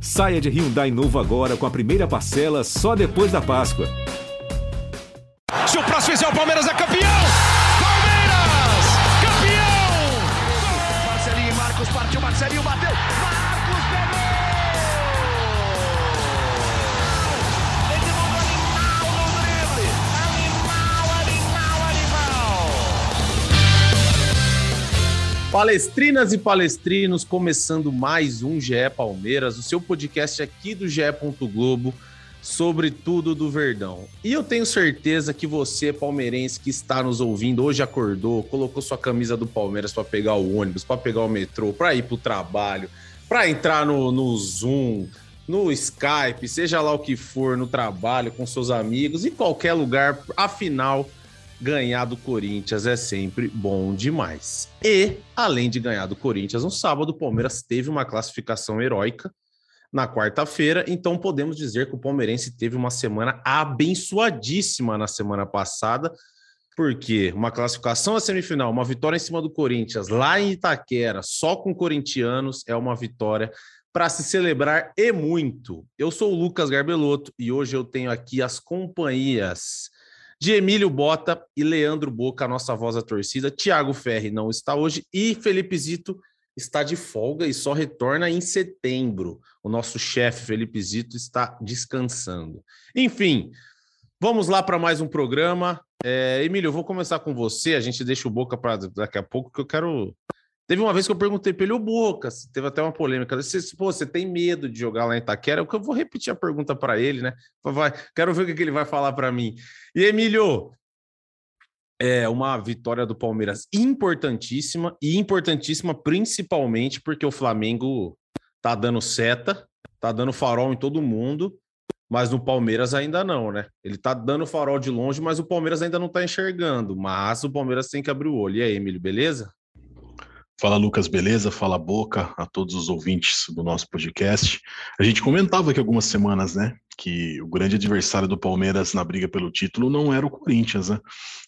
Saia de Hyundai novo agora com a primeira parcela só depois da Páscoa. Se o próximo fizer o Palmeiras é campeão! Palmeiras! Campeão! Marcelinho e Marcos partiu, Marcelinho bateu. Palestrinas e palestrinos, começando mais um GE Palmeiras, o seu podcast aqui do GE. Globo sobre tudo do Verdão. E eu tenho certeza que você, palmeirense que está nos ouvindo, hoje acordou, colocou sua camisa do Palmeiras para pegar o ônibus, para pegar o metrô, para ir para o trabalho, para entrar no, no Zoom, no Skype, seja lá o que for, no trabalho, com seus amigos, em qualquer lugar, afinal ganhar do Corinthians é sempre bom demais. E, além de ganhar do Corinthians, no sábado, o Palmeiras teve uma classificação heróica na quarta-feira, então podemos dizer que o palmeirense teve uma semana abençoadíssima na semana passada, porque uma classificação à semifinal, uma vitória em cima do Corinthians lá em Itaquera, só com corintianos, é uma vitória para se celebrar e muito. Eu sou o Lucas Garbelotto e hoje eu tenho aqui as companhias de Emílio Bota e Leandro Boca, a nossa voz da torcida. Tiago Ferri não está hoje e Felipe Zito está de folga e só retorna em setembro. O nosso chefe Felipe Zito está descansando. Enfim, vamos lá para mais um programa. É, Emílio, eu vou começar com você. A gente deixa o Boca para daqui a pouco, que eu quero. Teve uma vez que eu perguntei para ele, o Boca, teve até uma polêmica. Você, pô, você tem medo de jogar lá em Itaquera? Eu vou repetir a pergunta para ele, né? Vai, quero ver o que ele vai falar para mim. E Emílio, é uma vitória do Palmeiras importantíssima e importantíssima principalmente porque o Flamengo tá dando seta, tá dando farol em todo mundo, mas no Palmeiras ainda não, né? Ele tá dando farol de longe, mas o Palmeiras ainda não tá enxergando. Mas o Palmeiras tem que abrir o olho. E aí, Emílio, beleza? Fala Lucas, beleza? Fala Boca, a todos os ouvintes do nosso podcast. A gente comentava aqui algumas semanas, né, que o grande adversário do Palmeiras na briga pelo título não era o Corinthians, né?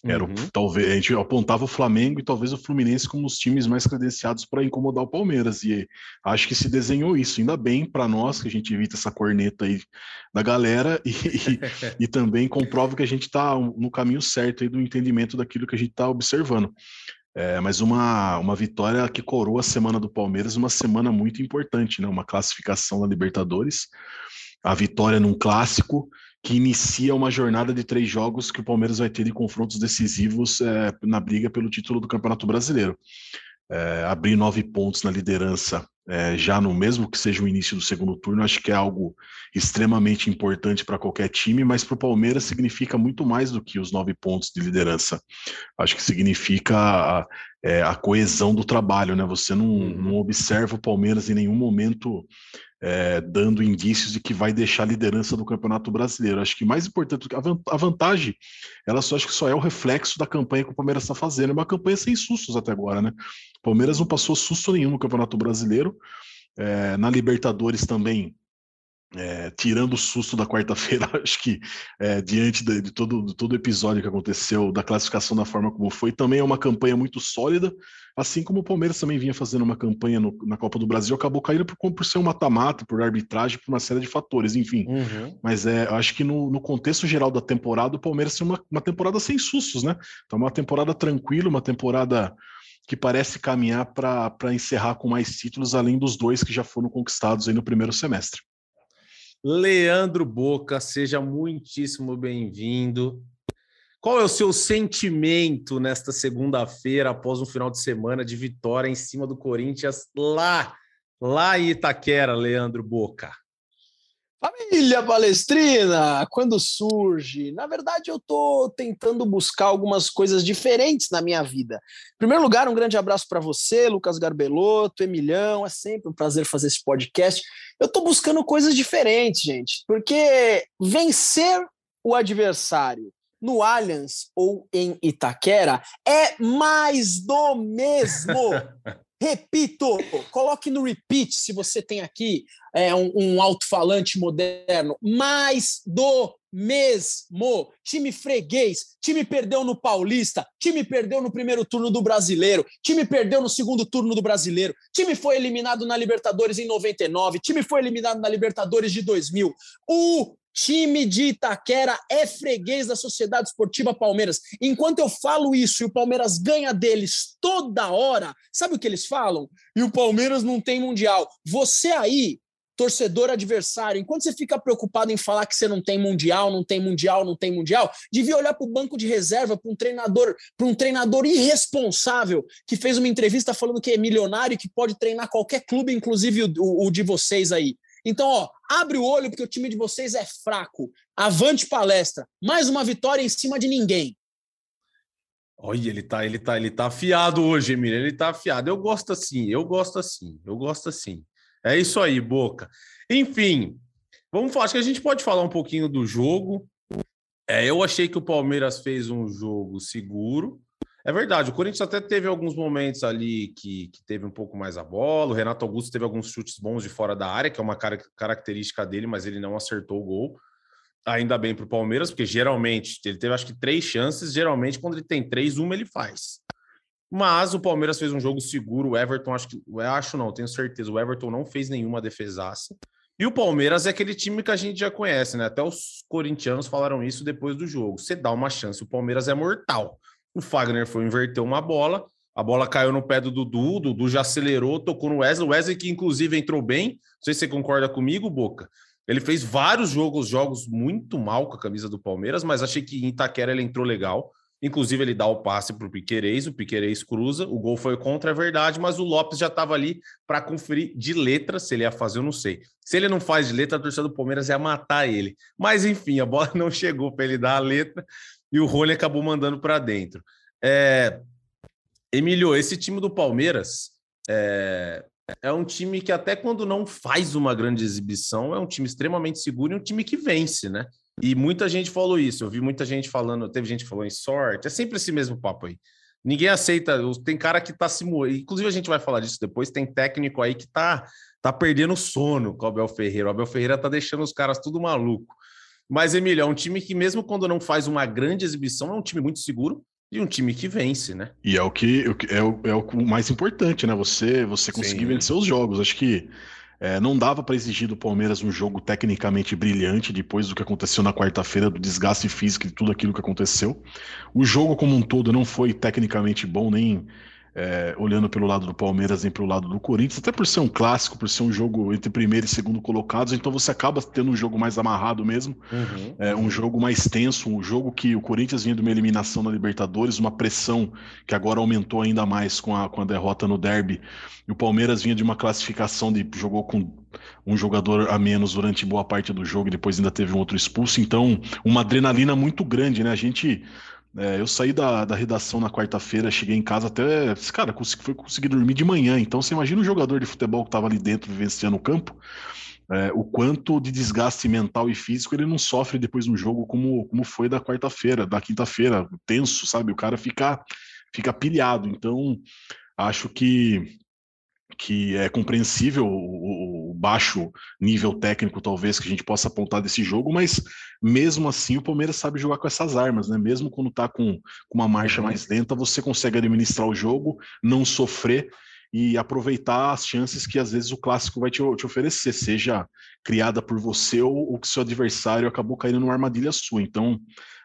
Era uhum. o, talvez a gente apontava o Flamengo e talvez o Fluminense como os times mais credenciados para incomodar o Palmeiras e acho que se desenhou isso. Ainda bem para nós que a gente evita essa corneta aí da galera e, e, e também comprova que a gente está no caminho certo aí do entendimento daquilo que a gente está observando. É, mas uma, uma vitória que coroa a semana do Palmeiras, uma semana muito importante, né? Uma classificação na Libertadores, a vitória num clássico que inicia uma jornada de três jogos que o Palmeiras vai ter de confrontos decisivos é, na briga pelo título do Campeonato Brasileiro. É, abrir nove pontos na liderança é, já no mesmo que seja o início do segundo turno, acho que é algo extremamente importante para qualquer time, mas para o Palmeiras significa muito mais do que os nove pontos de liderança. Acho que significa a, é, a coesão do trabalho, né? Você não, uhum. não observa o Palmeiras em nenhum momento é, dando indícios de que vai deixar a liderança do Campeonato Brasileiro. Acho que mais importante a vantagem, ela só acho que só é o reflexo da campanha que o Palmeiras está fazendo. É uma campanha sem sustos até agora, né? O Palmeiras não passou susto nenhum no Campeonato Brasileiro. É, na Libertadores também é, tirando o susto da quarta-feira, acho que é, diante de, de, todo, de todo o episódio que aconteceu, da classificação da forma como foi, também é uma campanha muito sólida, assim como o Palmeiras também vinha fazendo uma campanha no, na Copa do Brasil, acabou caindo por, por ser um mata-mata, por arbitragem, por uma série de fatores, enfim. Uhum. Mas é, acho que no, no, contexto geral da temporada, o Palmeiras tem uma, uma temporada sem sustos, né? Então, uma temporada tranquila, uma temporada que parece caminhar para encerrar com mais títulos, além dos dois que já foram conquistados aí no primeiro semestre. Leandro Boca, seja muitíssimo bem-vindo. Qual é o seu sentimento nesta segunda-feira, após um final de semana de vitória em cima do Corinthians lá, lá em Itaquera, Leandro Boca? Família Palestrina, quando surge? Na verdade, eu estou tentando buscar algumas coisas diferentes na minha vida. Em primeiro lugar, um grande abraço para você, Lucas Garbelotto, Emilhão. É sempre um prazer fazer esse podcast. Eu estou buscando coisas diferentes, gente, porque vencer o adversário no Allianz ou em Itaquera é mais do mesmo. Repito, coloque no repeat se você tem aqui é, um, um alto-falante moderno. Mais do mesmo. Time freguês, time perdeu no Paulista, time perdeu no primeiro turno do Brasileiro, time perdeu no segundo turno do Brasileiro, time foi eliminado na Libertadores em 99, time foi eliminado na Libertadores de 2000. O time de Itaquera é freguês da Sociedade Esportiva Palmeiras. Enquanto eu falo isso e o Palmeiras ganha deles toda hora, sabe o que eles falam? E o Palmeiras não tem mundial. Você aí torcedor adversário, enquanto você fica preocupado em falar que você não tem mundial, não tem mundial, não tem mundial, devia olhar para o banco de reserva, para um treinador, para um treinador irresponsável que fez uma entrevista falando que é milionário e que pode treinar qualquer clube, inclusive o, o, o de vocês aí. Então, ó, abre o olho porque o time de vocês é fraco. Avante palestra. Mais uma vitória em cima de ninguém. Olha, ele tá, ele tá, ele tá afiado hoje, Emílio. Ele tá afiado. Eu gosto assim, eu gosto assim, eu gosto assim. É isso aí, Boca. Enfim, vamos falar. Acho que a gente pode falar um pouquinho do jogo. É, eu achei que o Palmeiras fez um jogo seguro. É verdade, o Corinthians até teve alguns momentos ali que, que teve um pouco mais a bola. O Renato Augusto teve alguns chutes bons de fora da área, que é uma característica dele, mas ele não acertou o gol. Ainda bem para o Palmeiras, porque geralmente ele teve acho que três chances. Geralmente, quando ele tem três, uma ele faz. Mas o Palmeiras fez um jogo seguro. O Everton, acho que. Acho não, tenho certeza. O Everton não fez nenhuma defesaça. E o Palmeiras é aquele time que a gente já conhece, né? Até os corintianos falaram isso depois do jogo. Você dá uma chance, o Palmeiras é mortal. O Fagner foi inverter uma bola, a bola caiu no pé do Dudu, o Dudu já acelerou, tocou no Wesley. O Wesley que inclusive entrou bem. Não sei se você concorda comigo, Boca. Ele fez vários jogos, jogos muito mal com a camisa do Palmeiras, mas achei que em Itaquera ele entrou legal. Inclusive, ele dá o passe para o Piquerez, o Piquerez cruza, o gol foi contra, é verdade, mas o Lopes já estava ali para conferir de letra, se ele ia fazer, eu não sei. Se ele não faz de letra, a torcida do Palmeiras ia matar ele. Mas, enfim, a bola não chegou para ele dar a letra e o Rony acabou mandando para dentro. É... Emílio, esse time do Palmeiras é... é um time que, até quando não faz uma grande exibição, é um time extremamente seguro e um time que vence, né? E muita gente falou isso. Eu vi muita gente falando, teve gente que falou em sorte. É sempre esse mesmo papo aí. Ninguém aceita. Tem cara que tá se moendo. Inclusive, a gente vai falar disso depois. Tem técnico aí que tá, tá perdendo sono com o Abel Ferreira. O Abel Ferreira tá deixando os caras tudo maluco. Mas, Emílio, é um time que, mesmo quando não faz uma grande exibição, é um time muito seguro e um time que vence, né? E é o que é o, é o mais importante, né? Você, você conseguir Sim. vencer os jogos. Acho que é, não dava para exigir do Palmeiras um jogo tecnicamente brilhante depois do que aconteceu na quarta-feira, do desgaste físico e tudo aquilo que aconteceu. O jogo como um todo não foi tecnicamente bom, nem é, olhando pelo lado do Palmeiras nem pelo lado do Corinthians, até por ser um clássico, por ser um jogo entre primeiro e segundo colocados, então você acaba tendo um jogo mais amarrado mesmo, uhum. é, um jogo mais tenso, um jogo que o Corinthians vinha de uma eliminação na Libertadores, uma pressão que agora aumentou ainda mais com a, com a derrota no derby, e o Palmeiras vinha de uma classificação de jogou com um jogador a menos durante boa parte do jogo, e depois ainda teve um outro expulso, então uma adrenalina muito grande, né? A gente é, eu saí da, da redação na quarta-feira, cheguei em casa até. Cara, consegui, conseguir dormir de manhã. Então, você imagina o jogador de futebol que estava ali dentro vivenciando o campo, é, o quanto de desgaste mental e físico ele não sofre depois no jogo, como, como foi da quarta-feira, da quinta-feira, tenso, sabe? O cara fica, fica pilhado. Então, acho que que é compreensível o, o, baixo nível técnico, talvez, que a gente possa apontar desse jogo, mas mesmo assim o Palmeiras sabe jogar com essas armas, né? Mesmo quando tá com, com uma marcha mais lenta, você consegue administrar o jogo, não sofrer e aproveitar as chances que às vezes o clássico vai te, te oferecer, seja criada por você ou, ou que seu adversário acabou caindo numa armadilha sua. Então,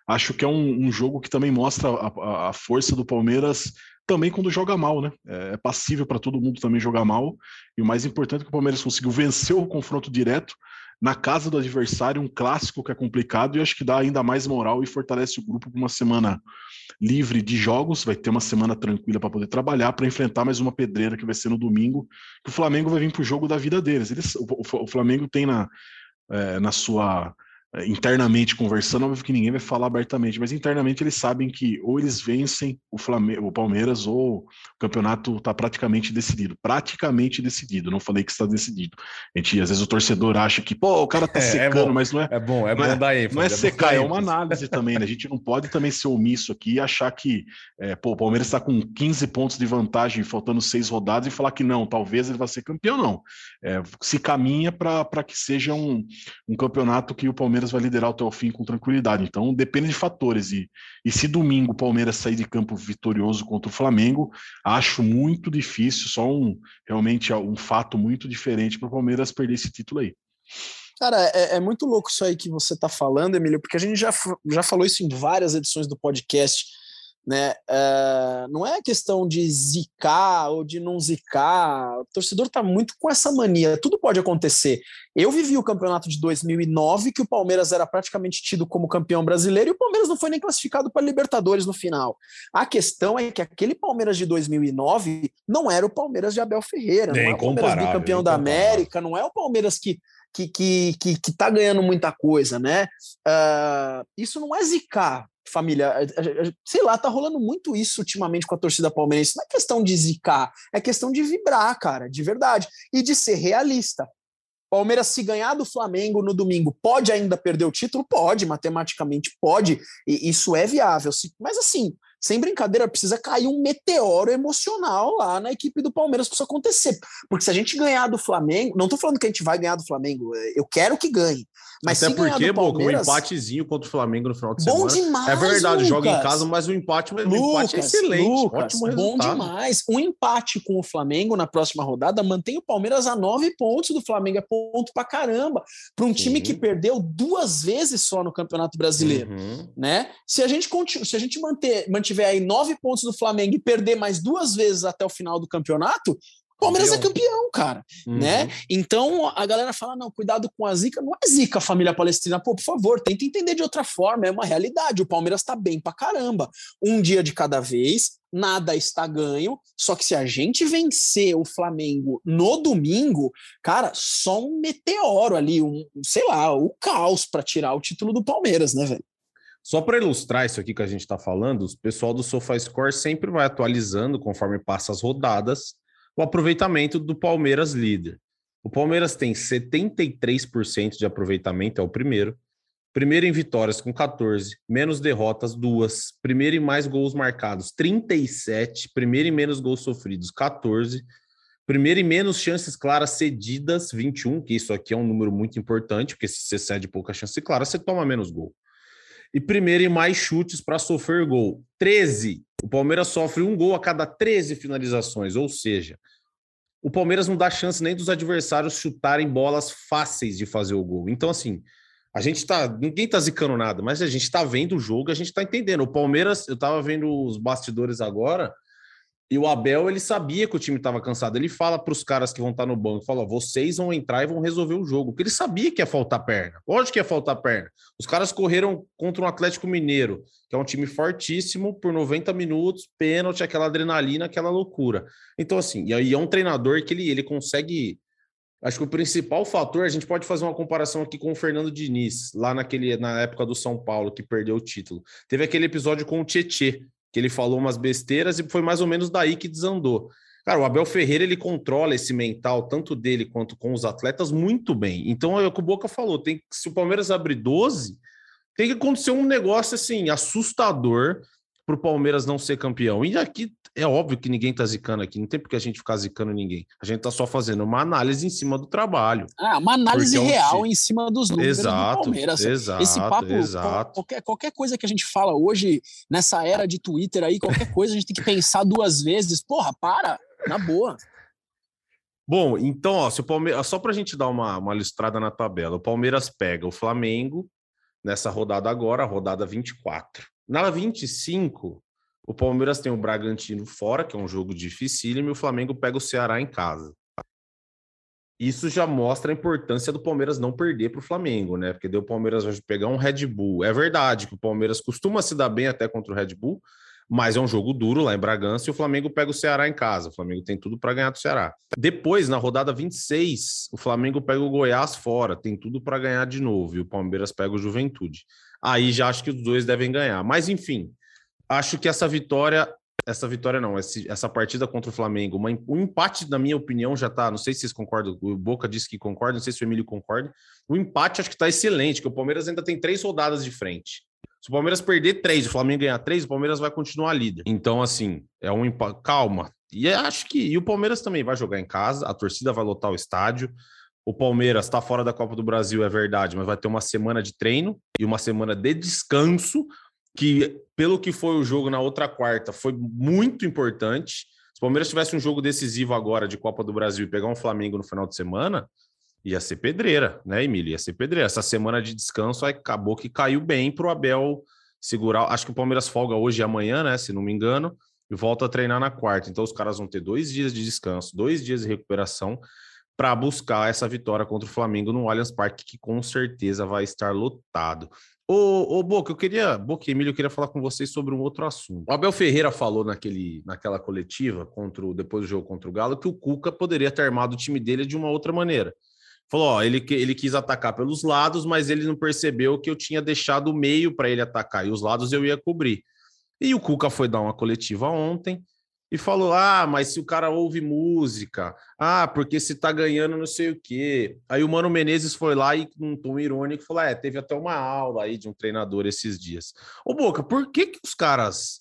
acho que é um, um jogo que também mostra a, a força do Palmeiras também quando joga mal, né? É, é passível para todo mundo também jogar mal. E o mais importante é que o Palmeiras conseguiu vencer o confronto direto na casa do adversário, um clássico que é complicado e acho que dá ainda mais moral e fortalece o grupo para uma semana livre de jogos. Vai ter uma semana tranquila para poder trabalhar para enfrentar mais uma pedreira que vai ser no domingo. Que o Flamengo vai vir para o jogo da vida deles. Eles, o, o Flamengo tem na, é, na sua internamente conversando, óbvio que ninguém vai falar abertamente, mas internamente eles sabem que ou eles vencem o, Flamengo, o Palmeiras ou o campeonato está praticamente decidido. Praticamente decidido, não falei que está decidido. A gente, às vezes o torcedor acha que, pô, o cara tá é, é secando, é mas não é. É bom, é bom é, dar ênfase. Não é, é secar, é uma análise também, né? A gente não pode também ser omisso aqui e achar que, é, pô, o Palmeiras está com 15 pontos de vantagem, faltando seis rodadas, e falar que não, talvez ele vá ser campeão, não. se caminha para que seja um, um campeonato que o Palmeiras Palmeiras vai liderar até o fim com tranquilidade. Então depende de fatores. E, e se domingo o Palmeiras sair de campo vitorioso contra o Flamengo, acho muito difícil, só um realmente um fato muito diferente para o Palmeiras perder esse título aí. Cara, é, é, muito louco isso aí que você está falando, Emílio, porque a gente já, já falou isso em várias edições do podcast né? Uh, não é questão de zicar ou de não zicar. O torcedor está muito com essa mania. Tudo pode acontecer. Eu vivi o campeonato de 2009, que o Palmeiras era praticamente tido como campeão brasileiro e o Palmeiras não foi nem classificado para Libertadores no final. A questão é que aquele Palmeiras de 2009 não era o Palmeiras de Abel Ferreira, nem não é o Palmeiras bicampeão da América, não é o Palmeiras que que, que, que, que tá ganhando muita coisa, né? Uh, isso não é zicar, família. Sei lá, tá rolando muito isso ultimamente com a torcida palmeirense. Não é questão de zicar, é questão de vibrar, cara, de verdade. E de ser realista. Palmeiras, se ganhar do Flamengo no domingo, pode ainda perder o título? Pode, matematicamente pode, e isso é viável. Mas assim, sem brincadeira, precisa cair um meteoro emocional lá na equipe do Palmeiras para isso acontecer. Porque se a gente ganhar do Flamengo, não estou falando que a gente vai ganhar do Flamengo, eu quero que ganhe. Mas Até porque, Palmeiras... um empatezinho contra o Flamengo no final de bom semana. Demais, é verdade, Lucas. joga em casa, mas o empate, Lucas, o empate é excelente. Lucas, ótimo resultado. Bom demais. Um empate com o Flamengo na próxima rodada mantém o Palmeiras a nove pontos do Flamengo. É ponto pra caramba. Para um time que perdeu duas vezes só no Campeonato Brasileiro. Uhum. Né? Se a gente, se a gente manter, mantiver aí nove pontos do Flamengo e perder mais duas vezes até o final do campeonato, Palmeiras campeão. é campeão, cara, uhum. né? Então a galera fala: não, cuidado com a zica. Não é zica, família palestina. Pô, por favor, tenta entender de outra forma. É uma realidade. O Palmeiras tá bem pra caramba. Um dia de cada vez, nada está ganho. Só que se a gente vencer o Flamengo no domingo, cara, só um meteoro ali, um, sei lá, o caos para tirar o título do Palmeiras, né, velho? Só para ilustrar isso aqui que a gente está falando, o pessoal do SofaScore sempre vai atualizando conforme passa as rodadas o aproveitamento do Palmeiras líder. O Palmeiras tem 73% de aproveitamento, é o primeiro. Primeiro em vitórias com 14, menos derrotas, duas. Primeiro em mais gols marcados, 37. Primeiro em menos gols sofridos, 14. Primeiro em menos chances claras cedidas, 21, que isso aqui é um número muito importante, porque se você cede pouca chance clara, você toma menos gol e primeiro em mais chutes para sofrer gol. 13. O Palmeiras sofre um gol a cada 13 finalizações, ou seja, o Palmeiras não dá chance nem dos adversários chutarem bolas fáceis de fazer o gol. Então, assim, a gente tá. Ninguém tá zicando nada, mas a gente tá vendo o jogo, a gente tá entendendo. O Palmeiras, eu tava vendo os bastidores agora. E o Abel, ele sabia que o time estava cansado. Ele fala para os caras que vão estar tá no banco, fala, vocês vão entrar e vão resolver o jogo. Porque ele sabia que ia faltar perna. Lógico que ia faltar perna. Os caras correram contra um Atlético Mineiro, que é um time fortíssimo, por 90 minutos, pênalti, aquela adrenalina, aquela loucura. Então, assim, e aí é um treinador que ele, ele consegue... Acho que o principal fator, a gente pode fazer uma comparação aqui com o Fernando Diniz, lá naquele, na época do São Paulo, que perdeu o título. Teve aquele episódio com o Tietê, que ele falou umas besteiras e foi mais ou menos daí que desandou. Cara, o Abel Ferreira ele controla esse mental, tanto dele quanto com os atletas, muito bem. Então é o que o Boca falou: tem se o Palmeiras abrir 12, tem que acontecer um negócio assim assustador para o Palmeiras não ser campeão. E aqui é óbvio que ninguém está zicando aqui, não tem porque a gente ficar zicando ninguém. A gente está só fazendo uma análise em cima do trabalho. Ah, uma análise é um real em cima dos números exato, do Palmeiras. Exato, Esse papo, exato. Qualquer, qualquer coisa que a gente fala hoje, nessa era de Twitter aí, qualquer coisa a gente tem que pensar duas vezes. Porra, para, na boa. Bom, então, ó, se o Palmeiras, só para a gente dar uma, uma listrada na tabela, o Palmeiras pega o Flamengo nessa rodada agora, rodada 24. Na 25, o Palmeiras tem o Bragantino fora, que é um jogo dificílimo, e o Flamengo pega o Ceará em casa. Isso já mostra a importância do Palmeiras não perder para o Flamengo, né? Porque daí o Palmeiras vai pegar um Red Bull. É verdade que o Palmeiras costuma se dar bem até contra o Red Bull, mas é um jogo duro lá em Bragança e o Flamengo pega o Ceará em casa. O Flamengo tem tudo para ganhar do Ceará. Depois, na rodada 26, o Flamengo pega o Goiás fora, tem tudo para ganhar de novo, e o Palmeiras pega o Juventude. Aí já acho que os dois devem ganhar. Mas enfim, acho que essa vitória, essa vitória não, essa partida contra o Flamengo, uma, um empate, na minha opinião, já tá. Não sei se vocês concordam, o Boca disse que concorda, não sei se o Emílio concorda. O empate acho que tá excelente, que o Palmeiras ainda tem três rodadas de frente. Se o Palmeiras perder três, o Flamengo ganhar três, o Palmeiras vai continuar líder. Então, assim, é um. Calma. E acho que. E o Palmeiras também vai jogar em casa, a torcida vai lotar o estádio. o Palmeiras está fora da Copa do Brasil, é verdade, mas vai ter uma semana de treino e uma semana de descanso, que, pelo que foi o jogo na outra quarta, foi muito importante. Se o Palmeiras tivesse um jogo decisivo agora de Copa do Brasil e pegar um Flamengo no final de semana, ia ser pedreira, né, Emília? Ia ser pedreira. Essa semana de descanso acabou que caiu bem para o Abel segurar. Acho que o Palmeiras folga hoje e amanhã, né? Se não me engano, e volta a treinar na quarta. Então os caras vão ter dois dias de descanso, dois dias de recuperação para buscar essa vitória contra o Flamengo no Allianz Parque, que com certeza vai estar lotado. Ô, ô Boca, eu queria, Boca e Emílio, eu queria falar com vocês sobre um outro assunto. O Abel Ferreira falou naquele, naquela coletiva, contra o, depois do jogo contra o Galo, que o Cuca poderia ter armado o time dele de uma outra maneira. Falou, ó, ele, ele quis atacar pelos lados, mas ele não percebeu que eu tinha deixado o meio para ele atacar, e os lados eu ia cobrir. E o Cuca foi dar uma coletiva ontem, e falou: ah, mas se o cara ouve música, ah, porque se tá ganhando não sei o quê. Aí o Mano Menezes foi lá e, com um tom irônico, falou: é, teve até uma aula aí de um treinador esses dias. Ô, Boca, por que, que os caras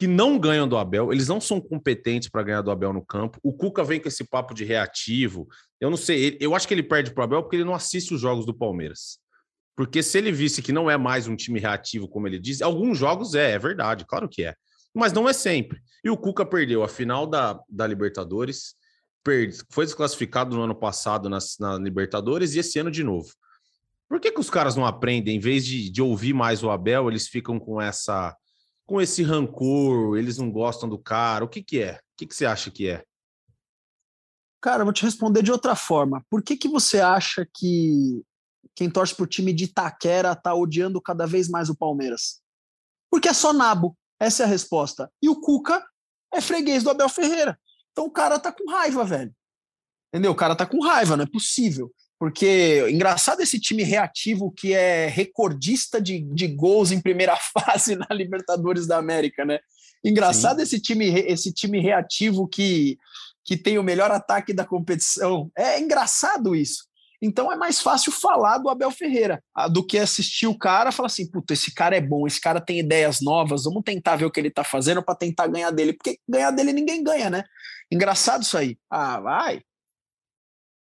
que não ganham do Abel, eles não são competentes para ganhar do Abel no campo? O Cuca vem com esse papo de reativo. Eu não sei, eu acho que ele perde pro Abel porque ele não assiste os jogos do Palmeiras. Porque se ele visse que não é mais um time reativo, como ele diz, alguns jogos é, é verdade, claro que é mas não é sempre. E o Cuca perdeu a final da, da Libertadores, perde, foi desclassificado no ano passado na, na Libertadores e esse ano de novo. Por que, que os caras não aprendem, em vez de, de ouvir mais o Abel, eles ficam com essa com esse rancor, eles não gostam do cara? O que, que é? O que, que você acha que é? Cara, eu vou te responder de outra forma. Por que, que você acha que quem torce pro time de Itaquera tá odiando cada vez mais o Palmeiras? Porque é só nabo. Essa é a resposta. E o Cuca é freguês do Abel Ferreira. Então o cara tá com raiva, velho. Entendeu? O cara tá com raiva, não é possível. Porque engraçado esse time reativo que é recordista de, de gols em primeira fase na Libertadores da América, né? Engraçado esse time, esse time reativo que, que tem o melhor ataque da competição. É engraçado isso. Então é mais fácil falar do Abel Ferreira do que assistir o cara e falar assim: puta, esse cara é bom, esse cara tem ideias novas, vamos tentar ver o que ele tá fazendo para tentar ganhar dele. Porque ganhar dele ninguém ganha, né? Engraçado isso aí. Ah, vai. O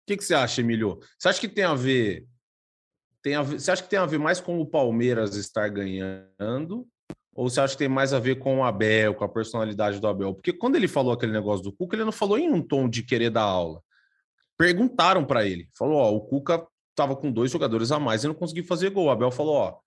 que, que você acha, Emílio? Você acha que tem a ver. Tem a ver, você acha que tem a ver mais com o Palmeiras estar ganhando? Ou você acha que tem mais a ver com o Abel, com a personalidade do Abel? Porque quando ele falou aquele negócio do Cuca, ele não falou em um tom de querer dar aula perguntaram para ele. Falou: ó, o Cuca estava com dois jogadores a mais e não conseguiu fazer gol. O Abel falou: ó,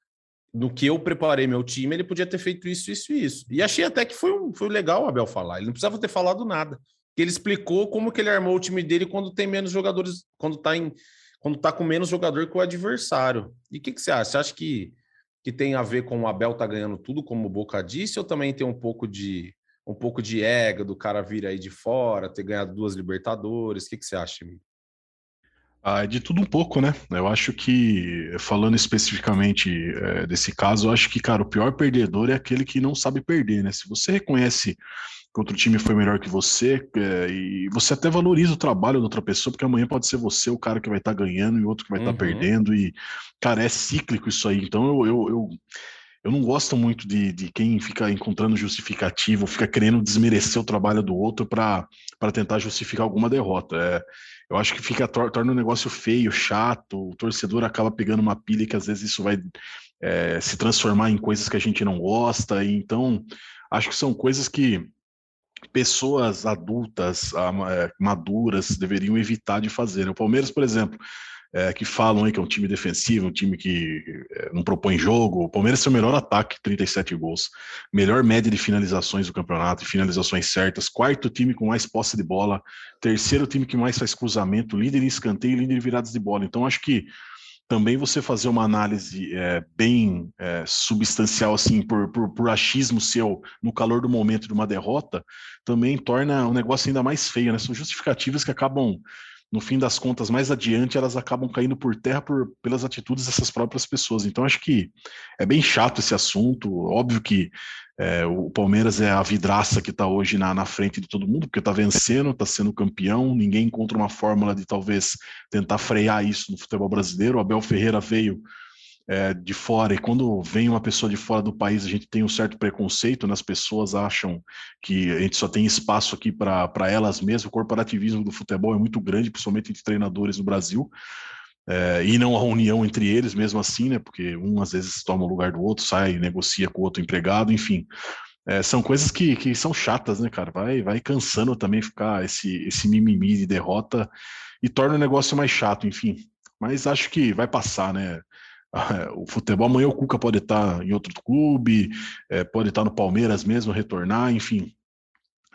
no que eu preparei meu time, ele podia ter feito isso, isso e isso. E achei até que foi, um, foi legal o Abel falar. Ele não precisava ter falado nada. Ele explicou como que ele armou o time dele quando tem menos jogadores, quando tá em quando tá com menos jogador que o adversário. E o que, que você acha? Você acha que, que tem a ver com o Abel tá ganhando tudo, como o Boca disse, ou também tem um pouco de um pouco de ego do cara vir aí de fora, ter ganhado duas Libertadores. O que, que você acha, amigo? Ah, é de tudo um pouco, né? Eu acho que, falando especificamente é, desse caso, eu acho que, cara, o pior perdedor é aquele que não sabe perder, né? Se você reconhece que outro time foi melhor que você, é, e você até valoriza o trabalho da outra pessoa, porque amanhã pode ser você o cara que vai estar tá ganhando e outro que vai estar tá uhum. perdendo, e, cara, é cíclico isso aí. Então, eu, eu, eu eu não gosto muito de, de quem fica encontrando justificativo, fica querendo desmerecer o trabalho do outro para tentar justificar alguma derrota. É, eu acho que fica torna o um negócio feio, chato, o torcedor acaba pegando uma pilha que às vezes isso vai é, se transformar em coisas que a gente não gosta, e então acho que são coisas que pessoas adultas, é, maduras, deveriam evitar de fazer. O Palmeiras, por exemplo, é, que falam aí que é um time defensivo, um time que é, não propõe jogo. O Palmeiras tem o melhor ataque, 37 gols, melhor média de finalizações do campeonato, finalizações certas, quarto time com mais posse de bola, terceiro time que mais faz cruzamento, líder em escanteio, líder em viradas de bola. Então acho que também você fazer uma análise é, bem é, substancial, assim, por, por, por, achismo seu no calor do momento de uma derrota, também torna o negócio ainda mais feio, né? São justificativas que acabam no fim das contas, mais adiante, elas acabam caindo por terra por, pelas atitudes dessas próprias pessoas. Então, acho que é bem chato esse assunto. Óbvio que é, o Palmeiras é a vidraça que está hoje na, na, frente de todo mundo, porque está vencendo, está sendo campeão. Ninguém encontra uma fórmula de talvez tentar frear isso no futebol brasileiro. O Abel Ferreira veio é, de fora, e quando vem uma pessoa de fora do país, a gente tem um certo preconceito, né? as pessoas acham que a gente só tem espaço aqui para elas mesmas, o corporativismo do futebol é muito grande, principalmente entre treinadores no Brasil, é, e não a união entre eles, mesmo assim, né? Porque um às vezes toma o lugar do outro, sai, negocia com o outro empregado, enfim. É, são coisas que, que são chatas, né, cara? Vai, vai cansando também ficar esse, esse mimimi de derrota e torna o negócio mais chato, enfim. Mas acho que vai passar, né? O futebol amanhã o Cuca pode estar em outro clube, é, pode estar no Palmeiras mesmo, retornar, enfim.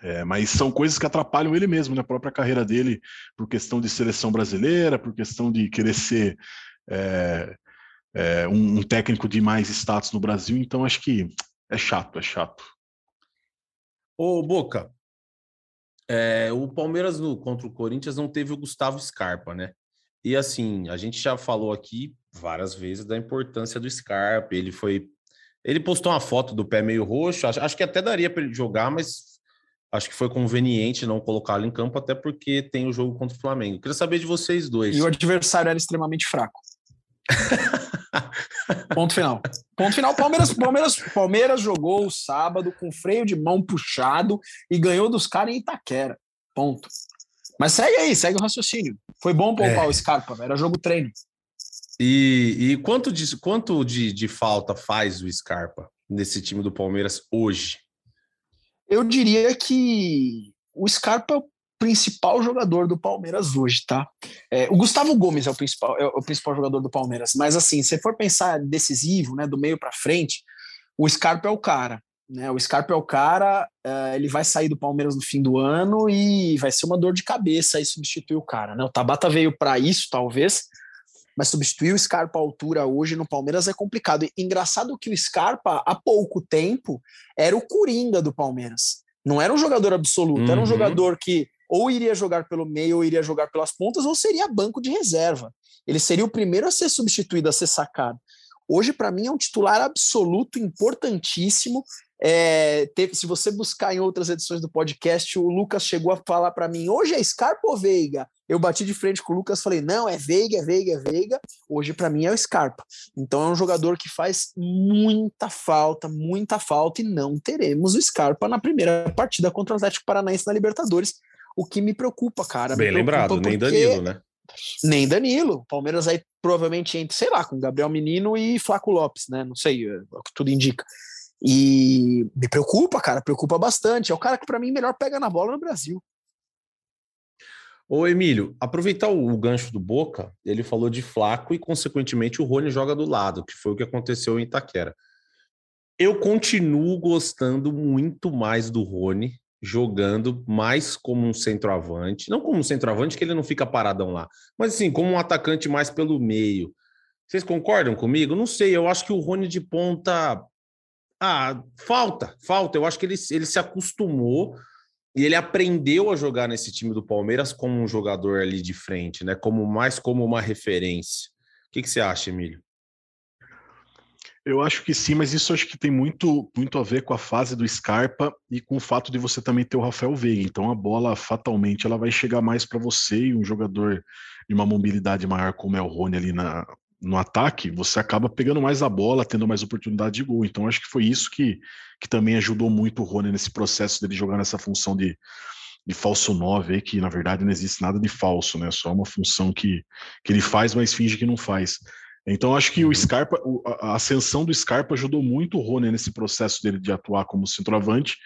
É, mas são coisas que atrapalham ele mesmo, na né? própria carreira dele, por questão de seleção brasileira, por questão de querer ser é, é, um, um, técnico de mais status no Brasil. Então, acho que é chato, é chato. Ô, Boca, é, o Palmeiras no, contra o Corinthians não teve o Gustavo Scarpa, né? E assim, a gente já falou aqui várias vezes da importância do Scarpa. Ele foi. Ele postou uma foto do pé meio roxo. Acho, acho que até daria para ele jogar, mas acho que foi conveniente não colocá-lo em campo, até porque tem o jogo contra o Flamengo. Queria saber de vocês dois. E o adversário era extremamente fraco. Ponto final. Ponto final. Palmeiras, Palmeiras, Palmeiras jogou o sábado com freio de mão puxado e ganhou dos caras em Itaquera. Ponto. Mas segue aí, segue o raciocínio. Foi bom poupar é. o Scarpa, era jogo treino. E, e quanto, de, quanto de, de falta faz o Scarpa nesse time do Palmeiras hoje? Eu diria que o Scarpa é o principal jogador do Palmeiras hoje, tá? É, o Gustavo Gomes é o principal, é o principal jogador do Palmeiras, mas assim, se for pensar decisivo, né, do meio para frente, o Scarpa é o cara. Né, o Scarpa é o cara, uh, ele vai sair do Palmeiras no fim do ano e vai ser uma dor de cabeça aí substituir o cara. Né? O Tabata veio para isso, talvez, mas substituir o Scarpa à altura hoje no Palmeiras é complicado. E engraçado que o Scarpa, há pouco tempo, era o coringa do Palmeiras. Não era um jogador absoluto, uhum. era um uhum. jogador que ou iria jogar pelo meio, ou iria jogar pelas pontas, ou seria banco de reserva. Ele seria o primeiro a ser substituído, a ser sacado. Hoje, para mim, é um titular absoluto, importantíssimo. É, teve, se você buscar em outras edições do podcast, o Lucas chegou a falar para mim: hoje é Scarpa ou Veiga? Eu bati de frente com o Lucas, falei: não, é Veiga, é Veiga, é Veiga. Hoje, para mim, é o Scarpa. Então, é um jogador que faz muita falta, muita falta, e não teremos o Scarpa na primeira partida contra o Atlético Paranaense na Libertadores. O que me preocupa, cara. Bem lembrado, nem Danilo, né? Nem Danilo. Palmeiras aí provavelmente entre, sei lá, com Gabriel Menino e Flaco Lopes, né? Não sei, é o que tudo indica. E me preocupa, cara, preocupa bastante. É o cara que, para mim, melhor pega na bola no Brasil. Ô, Emílio, aproveitar o, gancho do Boca, ele falou de Flaco e, consequentemente, o Rony joga do lado, que foi o que aconteceu em Itaquera. Eu continuo gostando muito mais do Rony jogando mais como um centroavante, não como um centroavante que ele não fica paradão lá, mas assim, como um atacante mais pelo meio. Vocês concordam comigo? Não sei, eu acho que o Rony de ponta ah, falta, falta. Eu acho que ele, ele se acostumou e ele aprendeu a jogar nesse time do Palmeiras como um jogador ali de frente, né? Como mais como uma referência. O que, que você acha, Emílio? Eu acho que sim, mas isso acho que tem muito, muito a ver com a fase do Scarpa e com o fato de você também ter o Rafael Veiga. Então a bola fatalmente ela vai chegar mais para você e um jogador de uma mobilidade maior como é o Rony ali na, no ataque, você acaba pegando mais a bola, tendo mais oportunidade de gol. Então, acho que foi isso que, que também ajudou muito o Rony nesse processo dele jogar nessa função de, de falso 9, aí, que na verdade não existe nada de falso, né? Só uma função que, que ele faz, mas finge que não faz. Então, acho que o uhum. Scarpa, a ascensão do Scarpa ajudou muito o Rony nesse processo dele de atuar como centroavante.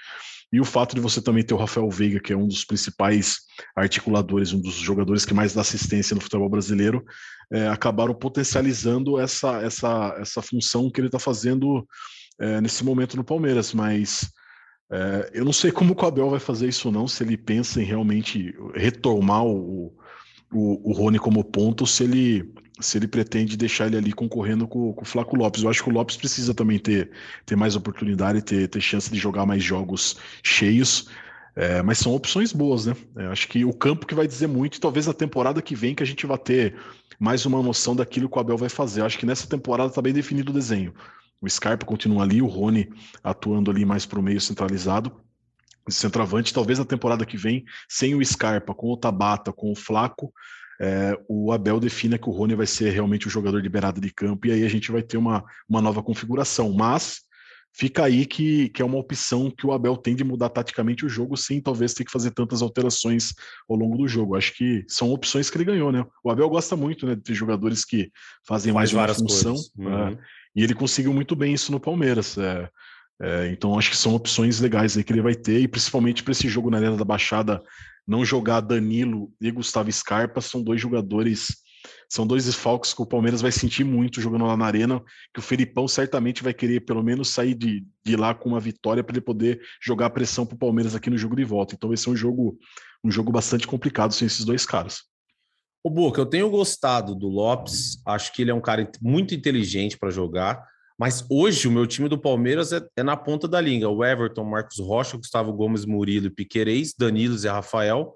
E o fato de você também ter o Rafael Veiga, que é um dos principais articuladores, um dos jogadores que mais dá assistência no futebol brasileiro, é, acabaram potencializando essa, essa, essa função que ele está fazendo é, nesse momento no Palmeiras. Mas é, eu não sei como o Abel vai fazer isso não, se ele pensa em realmente retomar o, o, o Rony como ponto, se ele se ele pretende deixar ele ali concorrendo com, com, o Flaco Lopes. Eu acho que o Lopes precisa também ter, ter mais oportunidade, ter, ter chance de jogar mais jogos cheios. É, mas são opções boas, né? É, acho que o campo que vai dizer muito, e talvez na temporada que vem que a gente vai ter mais uma noção daquilo que o Abel vai fazer. Acho que nessa temporada está bem definido o desenho. O Scarpa continua ali, o Rony atuando ali mais para o meio centralizado. O centroavante, talvez na temporada que vem, sem o Scarpa, com o Tabata, com o Flaco, é, o Abel defina que o Rony vai ser realmente o jogador liberado de campo e aí a gente vai ter uma, uma nova configuração. Mas fica aí que, que é uma opção que o Abel tem de mudar taticamente o jogo, sem talvez ter que fazer tantas alterações ao longo do jogo. Acho que são opções que ele ganhou, né? O Abel gosta muito né, de ter jogadores que fazem Faz mais uma função. Uhum. É, e ele conseguiu muito bem isso no Palmeiras. É, é, então acho que são opções legais aí que ele vai ter, e principalmente para esse jogo na Arena da Baixada, não jogar Danilo e Gustavo Scarpa são dois jogadores, são dois desfalques que o Palmeiras vai sentir muito jogando lá na Arena, que o Felipão certamente vai querer pelo menos sair de, de lá com uma vitória para ele poder jogar pressão para o Palmeiras aqui no jogo de volta. Então vai ser um jogo, um jogo bastante complicado sem esses dois caras. O Boca, eu tenho gostado do Lopes, acho que ele é um cara muito inteligente para jogar. Mas hoje o meu time do Palmeiras é, é, na ponta da linha. O Everton, Marcos Rocha, Gustavo Gomes, Murilo e Piquerez, Danilo e Rafael,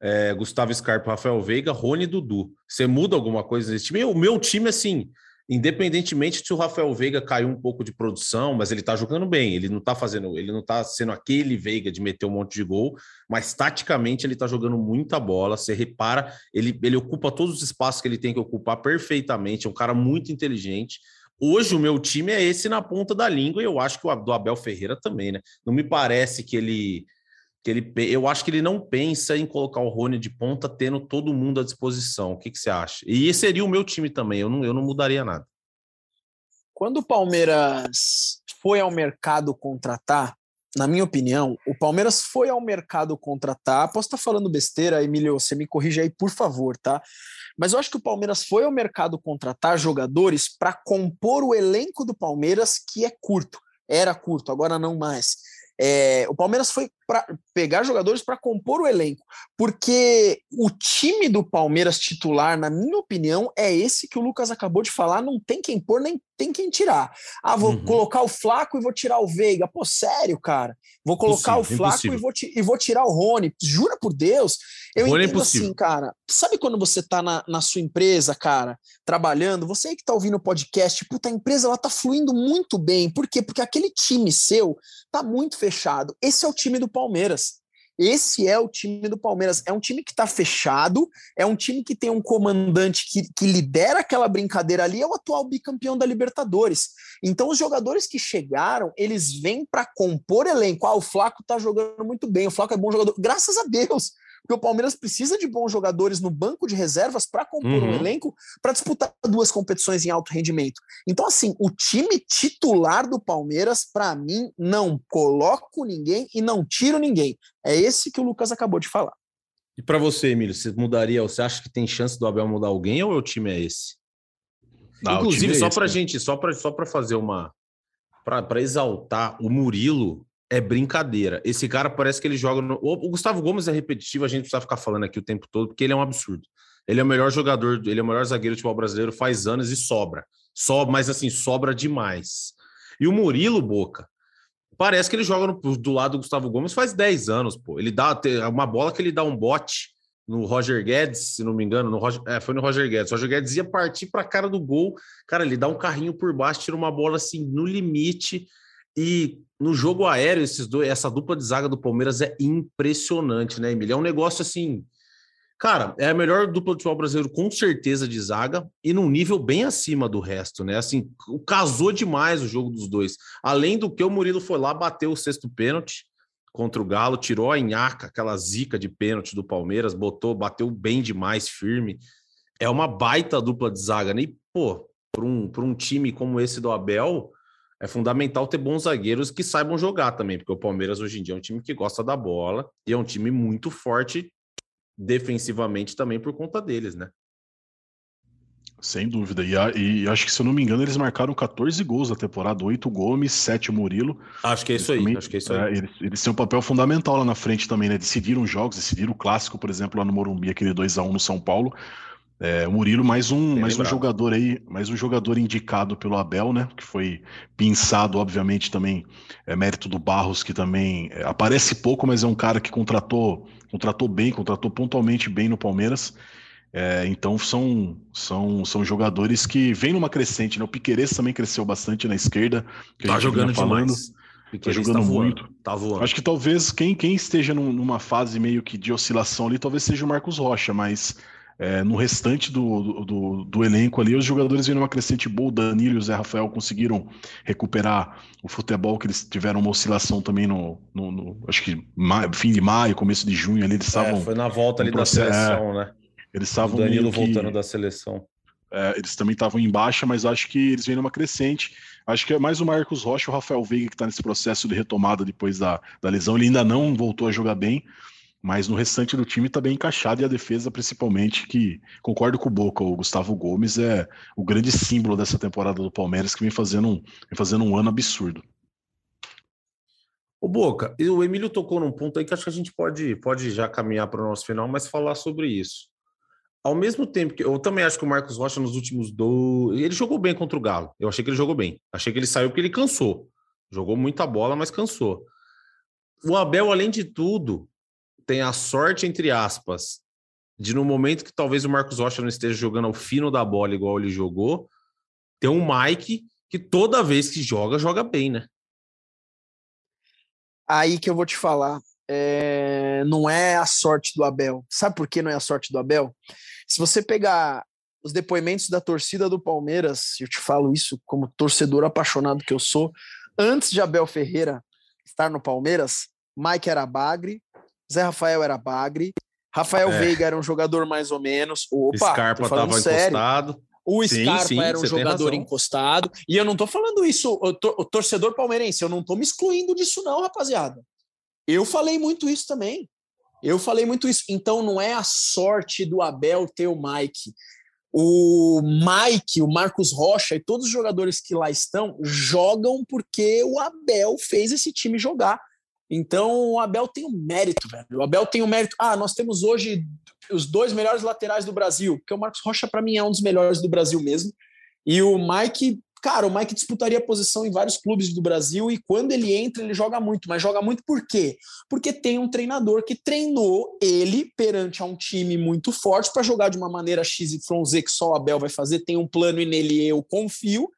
é, Gustavo Scarpa, Rafael Veiga, Rony e Dudu. Você muda alguma coisa nesse time? O meu time, assim, independentemente se o Rafael Veiga caiu um pouco de produção, mas ele tá jogando bem, ele não tá fazendo, ele não tá sendo aquele Veiga de meter um monte de gol, mas taticamente ele tá jogando muita bola, você repara, ele, ele ocupa todos os espaços que ele tem que ocupar perfeitamente, é um cara muito inteligente, Hoje o meu time é esse na ponta da língua e eu acho que o do Abel Ferreira também, né? Não me parece que ele que ele eu acho que ele não pensa em colocar o Rony de ponta tendo todo mundo à disposição. O que, que você acha? E seria o meu time também, eu não, eu não mudaria nada. Quando o Palmeiras foi ao mercado contratar, na minha opinião, o Palmeiras foi ao mercado contratar. Posso estar falando besteira, Emílio, você me corrige aí, por favor, tá? Mas eu acho que o Palmeiras foi ao mercado contratar jogadores para compor o elenco do Palmeiras, que é curto. Era curto, agora não mais. É, o Palmeiras foi para pegar jogadores para compor o elenco, porque o time do Palmeiras titular, na minha opinião, é esse que o Lucas acabou de falar, não tem quem pôr nem tem quem tirar. Ah, vou uhum. colocar o Flaco e vou tirar o Veiga. Pô, sério, cara? Vou colocar o Flaco e vou, e vou tirar o Rony. Jura por Deus? Eu Rony é entendo é assim, cara. Sabe quando você tá na, na sua empresa, cara, trabalhando, você aí que tá ouvindo o podcast, puta, a empresa ela tá fluindo muito bem. Por quê? Porque aquele time seu tá muito fechado. Esse é o time do Palmeiras. Esse é o time do Palmeiras. É um time que está fechado, é um time que tem um comandante que, que lidera aquela brincadeira ali, é o atual bicampeão da Libertadores. Então, os jogadores que chegaram, eles vêm para compor elenco. Ah, o Flaco está jogando muito bem, o Flaco é bom jogador. Graças a Deus, porque o Palmeiras precisa de bons jogadores no banco de reservas para compor uhum. um elenco para disputar duas competições em alto rendimento. Então, assim, o time titular do Palmeiras, para mim, não coloco ninguém e não tiro ninguém. É esse que o Lucas acabou de falar. E para você, Emílio, você mudaria? Você acha que tem chance do Abel mudar alguém ou o time é esse? Não, Inclusive, é só para né? gente, só para só fazer uma. para exaltar o Murilo, é brincadeira. Esse cara parece que ele joga no. O Gustavo Gomes é repetitivo, a gente precisa ficar falando aqui o tempo todo, porque ele é um absurdo. Ele é o melhor jogador, ele é o melhor zagueiro do futebol brasileiro faz anos e sobra. Sobra, mas assim, sobra demais. E o Murilo Boca, parece que ele joga no, do lado do Gustavo Gomes faz 10 anos, pô. Ele dá uma bola que ele dá um bote no Roger Guedes, se não me engano, no Roger, é, foi no Roger Guedes. O Roger Guedes ia partir para a cara do gol, cara, ele dá um carrinho por baixo, tira uma bola assim no limite e no jogo aéreo, esses dois, essa dupla de zaga do Palmeiras é impressionante, né, Emílio? É um negócio assim. Cara, é a melhor dupla de futebol brasileiro, com certeza, de zaga, e num nível bem acima do resto, né? Assim, casou demais o jogo dos dois. Além do que o Murilo foi lá, bateu o sexto pênalti contra o Galo, tirou a nhaca, aquela zica de pênalti do Palmeiras, botou, bateu bem demais, firme. É uma baita dupla de zaga, né? E, pô, para um, um time como esse do Abel, é fundamental ter bons zagueiros que saibam jogar também, porque o Palmeiras hoje em dia é um time que gosta da bola e é um time muito forte defensivamente também por conta deles, né? Sem dúvida. E, e, acho que, se eu não me engano, eles marcaram 14 gols na temporada, 8 Gomes, 7 Murilo. Acho que é isso eles aí. Também, acho que é isso aí. É, eles, eles, têm um papel fundamental lá na frente também, né? Decidiram jogos, decidiram o clássico, por exemplo, lá no Morumbi, aquele 2 a 1 no São Paulo. É, o Murilo, mais um, mais um jogador aí, mais um jogador indicado pelo Abel, né? Que foi pensado, obviamente, também é mérito do Barros, que também é, aparece pouco, mas é um cara que contratou, contratou bem, contratou pontualmente bem no Palmeiras. É, então são, são, são jogadores que vêm numa crescente, né? O Piqueires também cresceu bastante na esquerda. Que tá jogando falando. demais. Tá jogando tá muito. Tá voando. Acho que talvez quem, quem esteja numa fase meio que de oscilação ali, talvez seja o Marcos Rocha, mas é, no restante do, do, do, elenco ali, os jogadores viram uma crescente boa. O Danilo e o Zé Rafael conseguiram recuperar o futebol, que eles tiveram uma oscilação também no, no, no acho que maio, fim de maio, começo de junho ali, eles estavam. É, foi na volta ali da seleção, é, né? Eles estavam. O Danilo que, voltando da seleção. É, eles também estavam em baixa, mas acho que eles vêm numa crescente. Acho que é mais o Marcos Rocha e o Rafael Veiga que está nesse processo de retomada depois da, da lesão. Ele ainda não voltou a jogar bem, mas no restante do time está bem encaixado e a defesa, principalmente, que concordo com o Boca, o Gustavo Gomes é o grande símbolo dessa temporada do Palmeiras que vem fazendo um, vem fazendo um ano absurdo. O Boca, o Emílio tocou num ponto aí que acho que a gente pode, pode já caminhar para o nosso final, mas falar sobre isso. Ao mesmo tempo que eu também acho que o Marcos Rocha nos últimos dois. Ele jogou bem contra o Galo. Eu achei que ele jogou bem. Achei que ele saiu porque ele cansou. Jogou muita bola, mas cansou. O Abel, além de tudo, tem a sorte, entre aspas, de no momento que talvez o Marcos Rocha não esteja jogando ao fino da bola igual ele jogou, ter um Mike que toda vez que joga, joga bem, né? Aí que eu vou te falar. É... Não é a sorte do Abel. Sabe por que não é a sorte do Abel? Se você pegar os depoimentos da torcida do Palmeiras, eu te falo isso como torcedor apaixonado que eu sou, antes de Abel Ferreira estar no Palmeiras, Mike era bagre, Zé Rafael era bagre, Rafael é. Veiga era um jogador mais ou menos. Opa, Scarpa estava encostado. O Scarpa sim, sim, era um jogador encostado. E eu não tô falando isso, o, o torcedor palmeirense, eu não tô me excluindo disso, não, rapaziada. Eu falei muito isso também. Eu falei muito isso. Então não é a sorte do Abel ter o Mike. O Mike, o Marcos Rocha e todos os jogadores que lá estão jogam porque o Abel fez esse time jogar. Então o Abel tem um mérito, velho. O Abel tem um mérito. Ah, nós temos hoje os dois melhores laterais do Brasil, porque o Marcos Rocha, para mim, é um dos melhores do Brasil mesmo. E o Mike, cara, o Mike disputaria posição em vários clubes do Brasil e quando ele entra, ele joga muito. Mas joga muito por quê? Porque tem um treinador que treinou ele perante a um time muito forte para jogar de uma maneira XYZ que só o Abel vai fazer. Tem um plano e nele eu confio.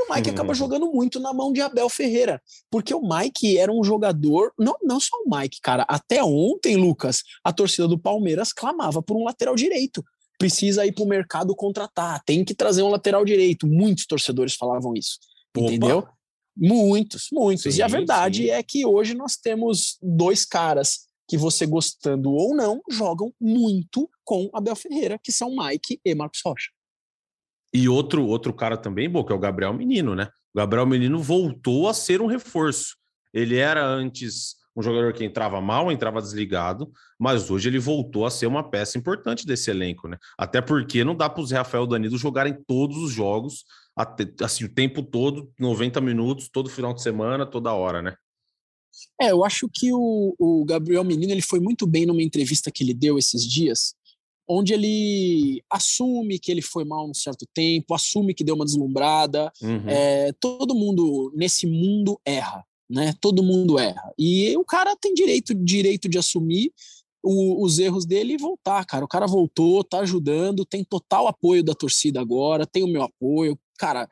E o Mike uhum. acaba jogando muito na mão de Abel Ferreira, porque o Mike era um jogador, não, não só o Mike, cara, até ontem, Lucas, a torcida do Palmeiras clamava por um lateral direito. Precisa ir para o mercado contratar, tem que trazer um lateral direito. Muitos torcedores falavam isso, Opa. entendeu? Muitos, muitos. Sim, e a verdade sim. é que hoje nós temos dois caras que você gostando ou não, jogam muito com Abel Ferreira, que são Mike e Marcos Rocha. E outro, outro cara também, bom, que é o Gabriel Menino, né? O Gabriel Menino voltou a ser um reforço. Ele era antes um jogador que entrava mal, entrava desligado, mas hoje ele voltou a ser uma peça importante desse elenco, né? Até porque não dá para os Rafael Danilo jogarem todos os jogos, até, assim, o tempo todo, 90 minutos, todo final de semana, toda hora, né? É, eu acho que o, o Gabriel Menino ele foi muito bem numa entrevista que ele deu esses dias, onde ele assume que ele foi mal um certo tempo, assume que deu uma deslumbrada. Uhum. É, todo mundo nesse mundo erra, né? Todo mundo erra. E o cara tem direito, direito de assumir o, os erros dele e voltar, cara. O cara voltou, tá ajudando, tem total apoio da torcida agora, tem o meu apoio. Cara,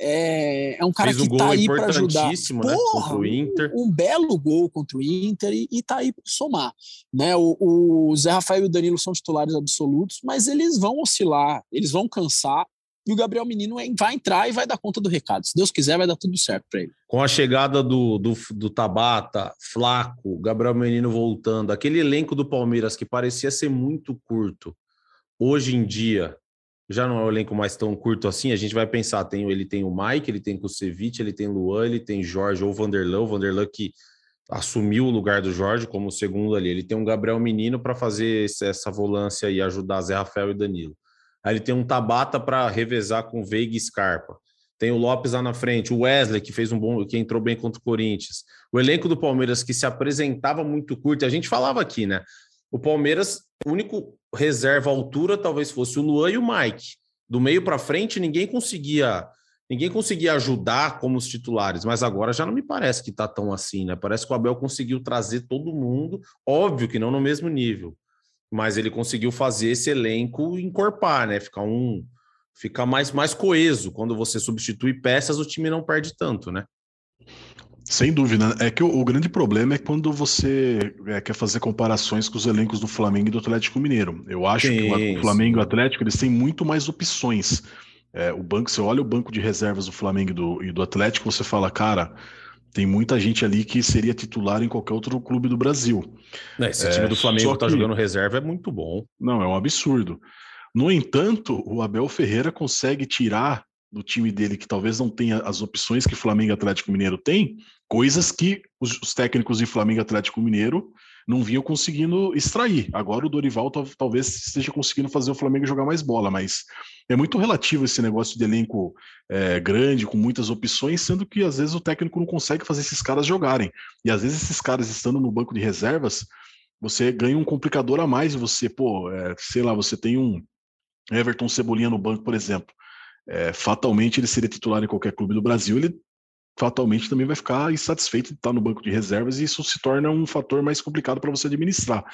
é, é um cara Fez um que tá aí para ajudar. Né, Porra, contra o Inter. Um, um, belo gol contra o Inter e, e tá aí para somar. Né? O, o Zé Rafael e o Danilo são titulares absolutos, mas eles vão oscilar, eles vão cansar. E o Gabriel Menino vai entrar e vai dar conta do recado. Se Deus quiser, vai dar tudo certo para ele. Com a chegada do, do, do Tabata, Flaco, Gabriel Menino voltando, aquele elenco do Palmeiras que parecia ser muito curto, hoje em dia já não é um elenco mais tão curto assim, a gente vai pensar, tem, ele tem o Mike, ele tem o Kusevich, ele tem Luan, ele tem Jorge ou Vanderlan, o Vanderlan que assumiu o lugar do Jorge como segundo ali, ele tem um Gabriel Menino para fazer essa volância e ajudar Zé Rafael e Danilo. Aí ele tem um Tabata para revezar com Veiga e Scarpa. Tem o Lopes lá na frente, o Wesley, que fez um bom, que entrou bem contra o Corinthians. O elenco do Palmeiras que se apresentava muito curto, a gente falava aqui, né? O Palmeiras, o único reserva altura talvez fosse o Luan e o Mike. Do meio para frente, ninguém conseguia ninguém conseguia ajudar como os titulares, mas agora já não me parece que está tão assim, né? Parece que o Abel conseguiu trazer todo mundo, óbvio que não no mesmo nível, mas ele conseguiu fazer esse elenco encorpar, né? Ficar um ficar mais mais coeso. Quando você substitui peças, o time não perde tanto, né? Sem dúvida. É que o, o grande problema é quando você é, quer fazer comparações com os elencos do Flamengo e do Atlético Mineiro. Eu acho sim, que o Flamengo e o Atlético eles têm muito mais opções. É, o banco, você olha o banco de reservas do Flamengo e do, e do Atlético, você fala, cara, tem muita gente ali que seria titular em qualquer outro clube do Brasil. Esse time do é, Flamengo está jogando reserva é muito bom. Não, é um absurdo. No entanto, o Abel Ferreira consegue tirar do time dele, que talvez não tenha as opções que Flamengo e Atlético Mineiro tem, coisas que os, os técnicos de Flamengo e Atlético Mineiro não vinham conseguindo extrair. Agora o Dorival talvez esteja conseguindo fazer o Flamengo jogar mais bola, mas é muito relativo esse negócio de elenco é, grande, com muitas opções, sendo que às vezes o técnico não consegue fazer esses caras jogarem. E às vezes esses caras estando no banco de reservas, você ganha um complicador a mais, você, pô, é, sei lá, você tem um Everton Cebolinha no banco, por exemplo. É, fatalmente ele seria titular em qualquer clube do Brasil, ele fatalmente também vai ficar insatisfeito de estar no banco de reservas e isso se torna um fator mais complicado para você administrar.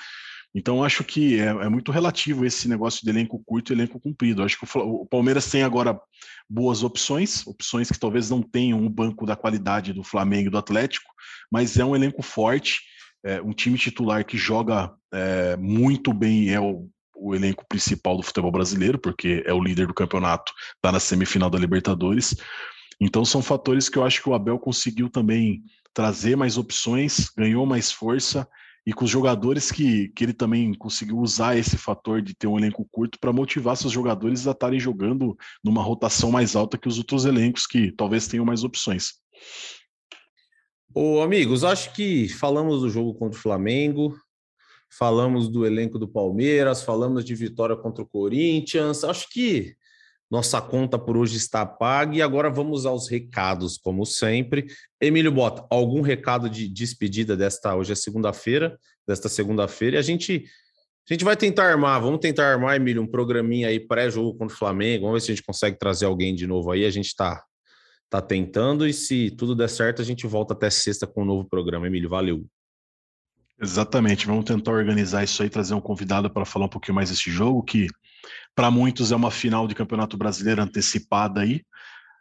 Então, acho que é, é, muito relativo esse negócio de elenco curto e elenco comprido. Acho que o, o, Palmeiras tem agora boas opções, opções que talvez não tenham um banco da qualidade do Flamengo e do Atlético, mas é um elenco forte, é, um time titular que joga é, muito bem, é o, o elenco principal do futebol brasileiro, porque é o líder do campeonato, está na semifinal da Libertadores. Então são fatores que eu acho que o Abel conseguiu também trazer mais opções, ganhou mais força e com os jogadores que, que ele também conseguiu usar esse fator de ter um elenco curto para motivar seus jogadores a estarem jogando numa rotação mais alta que os outros elencos que talvez tenham mais opções. Ô, amigos, acho que falamos do jogo contra o Flamengo, falamos do elenco do Palmeiras, falamos de vitória contra o Corinthians. Acho que nossa conta por hoje está paga e agora vamos aos recados, como sempre. Emílio Bota, algum recado de despedida desta hoje é segunda-feira, desta segunda-feira, e a gente a gente vai tentar armar, vamos tentar armar, Emílio, um programinha aí pré-jogo contra o Flamengo. Vamos ver se a gente consegue trazer alguém de novo aí. A gente está tá tentando e se tudo der certo, a gente volta até sexta com um novo programa. Emílio, valeu. Exatamente, vamos tentar organizar isso aí, trazer um convidado para falar um pouquinho mais desse jogo, que para muitos é uma final de Campeonato Brasileiro antecipada aí.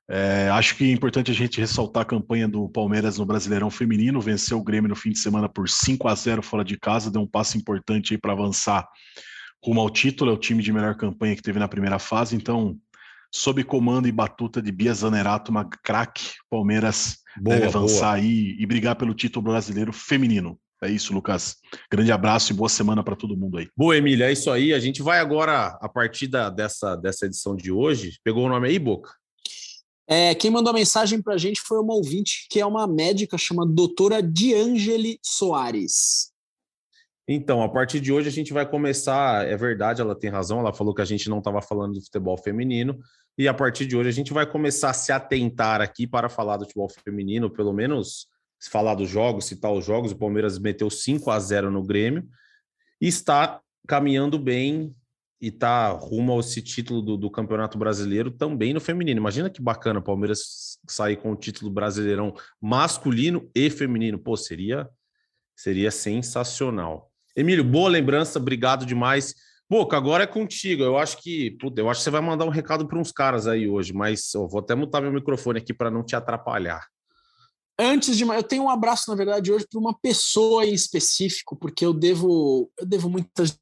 É, acho que é importante a gente ressaltar a campanha do Palmeiras no Brasileirão Feminino, venceu o Grêmio no fim de semana por 5 a 0 fora de casa, deu um passo importante aí para avançar rumo ao título, é o time de melhor campanha que teve na primeira fase, então, sob comando e batuta de Bia Zanerato, uma craque, Palmeiras boa, deve avançar boa. aí e brigar pelo título brasileiro feminino. É isso, Lucas. Grande abraço e boa semana para todo mundo aí. Boa, Emília, é isso aí. A gente vai agora, a partir da, dessa, dessa edição de hoje. Pegou o nome aí, Boca? É, quem mandou a mensagem para a gente foi uma ouvinte que é uma médica chamada doutora Diangeli Soares. Então, a partir de hoje a gente vai começar. É verdade, ela tem razão. Ela falou que a gente não estava falando do futebol feminino. E a partir de hoje a gente vai começar a se atentar aqui para falar do futebol feminino, pelo menos se falar dos jogos, citar os jogos, o Palmeiras meteu 5 a 0 no Grêmio e está caminhando bem e está rumo a esse título do, do, Campeonato Brasileiro também no feminino. Imagina que bacana o Palmeiras sair com o título brasileirão masculino e feminino. Pô, seria, seria sensacional. Emílio, boa lembrança, obrigado demais. Boca, agora é contigo. Eu acho que, puta, eu acho que você vai mandar um recado para uns caras aí hoje, mas eu vou até mutar meu microfone aqui para não te atrapalhar. Antes de eu tenho um abraço na verdade hoje para uma pessoa em específico, porque eu devo eu devo muitas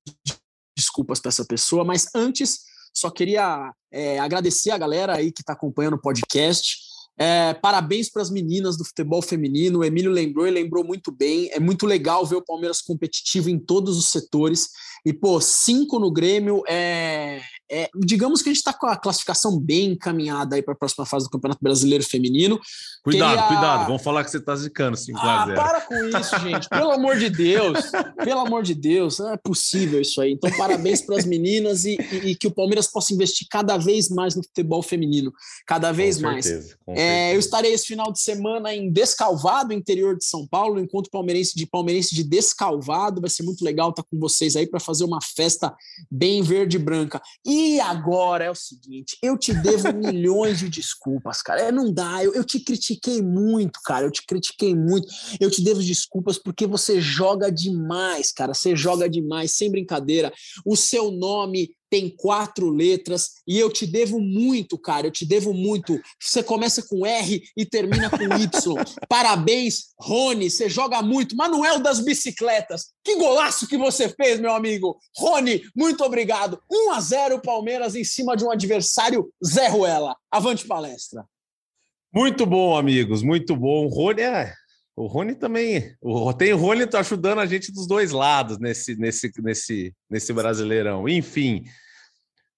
desculpas para essa pessoa, mas antes só queria é, agradecer a galera aí que está acompanhando o podcast. É, parabéns para as meninas do futebol feminino. O Emílio lembrou e lembrou muito bem. É muito legal ver o Palmeiras competitivo em todos os setores. E, pô, cinco no Grêmio é, é, digamos que a gente está com a classificação bem encaminhada aí para a próxima fase do Campeonato Brasileiro Feminino. Cuidado, Queria... cuidado, vamos falar que você está zicando 5 ah, Para com isso, gente. Pelo amor de Deus. Pelo amor de Deus, não é possível isso aí. Então, parabéns para as meninas e, e, e, que o Palmeiras possa investir cada vez mais no futebol feminino. Cada vez com mais. Certeza, é, eu estarei esse final de semana em Descalvado, interior de São Paulo, encontro palmeirense de palmeirense de Descalvado. Vai ser muito legal estar com vocês aí para fazer uma festa bem verde e branca. E e agora é o seguinte, eu te devo milhões de desculpas, cara. É, não dá, eu, eu te critiquei muito, cara. Eu te critiquei muito. Eu te devo desculpas porque você joga demais, cara. Você joga demais, sem brincadeira. O seu nome tem quatro letras e eu te devo muito, cara. Eu te devo muito. Você começa com R e termina com Y. Parabéns, Rony. Você joga muito. Manuel das bicicletas. Que golaço que você fez, meu amigo. Rony, muito obrigado. 1 a 0 Palmeiras em cima de um adversário Zé Ruela. Avante palestra. Muito bom, amigos. Muito bom. Rony é o Rony também. O, tem o Rony tá ajudando a gente dos dois lados nesse, nesse, nesse, nesse Brasileirão. Enfim,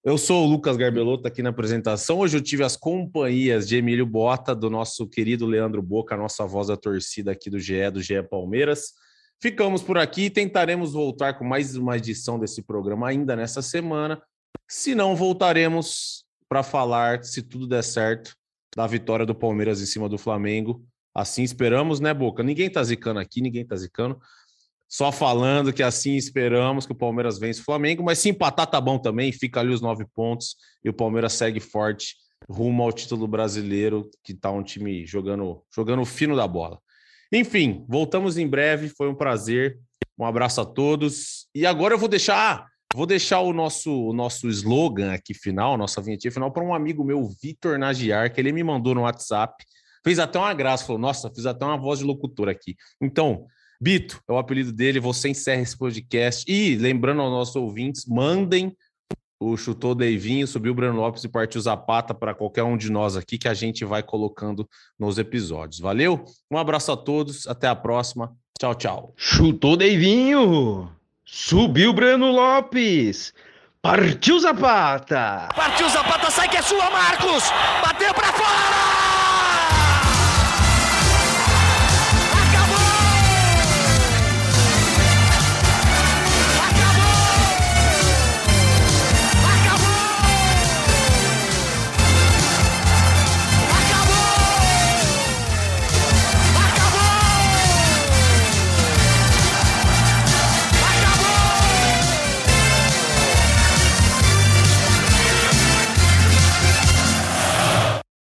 eu sou o Lucas Garbelotto aqui na apresentação. Hoje eu tive as companhias de Emílio Bota, do nosso querido Leandro Boca, a nossa voz da torcida aqui do GE, do GE Palmeiras. Ficamos por aqui e tentaremos voltar com mais uma edição desse programa ainda nessa semana. Se não, voltaremos para falar, se tudo der certo, da vitória do Palmeiras em cima do Flamengo Assim esperamos, né, Boca? Ninguém tá zicando aqui, ninguém tá zicando. Só falando que assim esperamos que o Palmeiras vence o Flamengo, mas se empatar tá bom também, fica ali os nove pontos e o Palmeiras segue forte rumo ao título brasileiro, que tá um time jogando, jogando fino da bola. Enfim, voltamos em breve, foi um prazer. Um abraço a todos. E agora eu vou deixar, vou deixar o nosso o nosso slogan aqui final, nossa vinheta final para um amigo meu, Vitor Nagiar, que ele me mandou no WhatsApp. Fez até uma graça, falou: Nossa, fiz até uma voz de locutor aqui. Então, Bito é o apelido dele. Você encerra esse podcast. E lembrando aos nossos ouvintes, mandem o chutou Deivinho, subiu o Breno Lopes e partiu Zapata para qualquer um de nós aqui que a gente vai colocando nos episódios. Valeu? Um abraço a todos, até a próxima. Tchau, tchau. Chutou Deivinho, subiu Breno Lopes, partiu Zapata. Partiu Zapata, sai que é sua, Marcos! Bateu!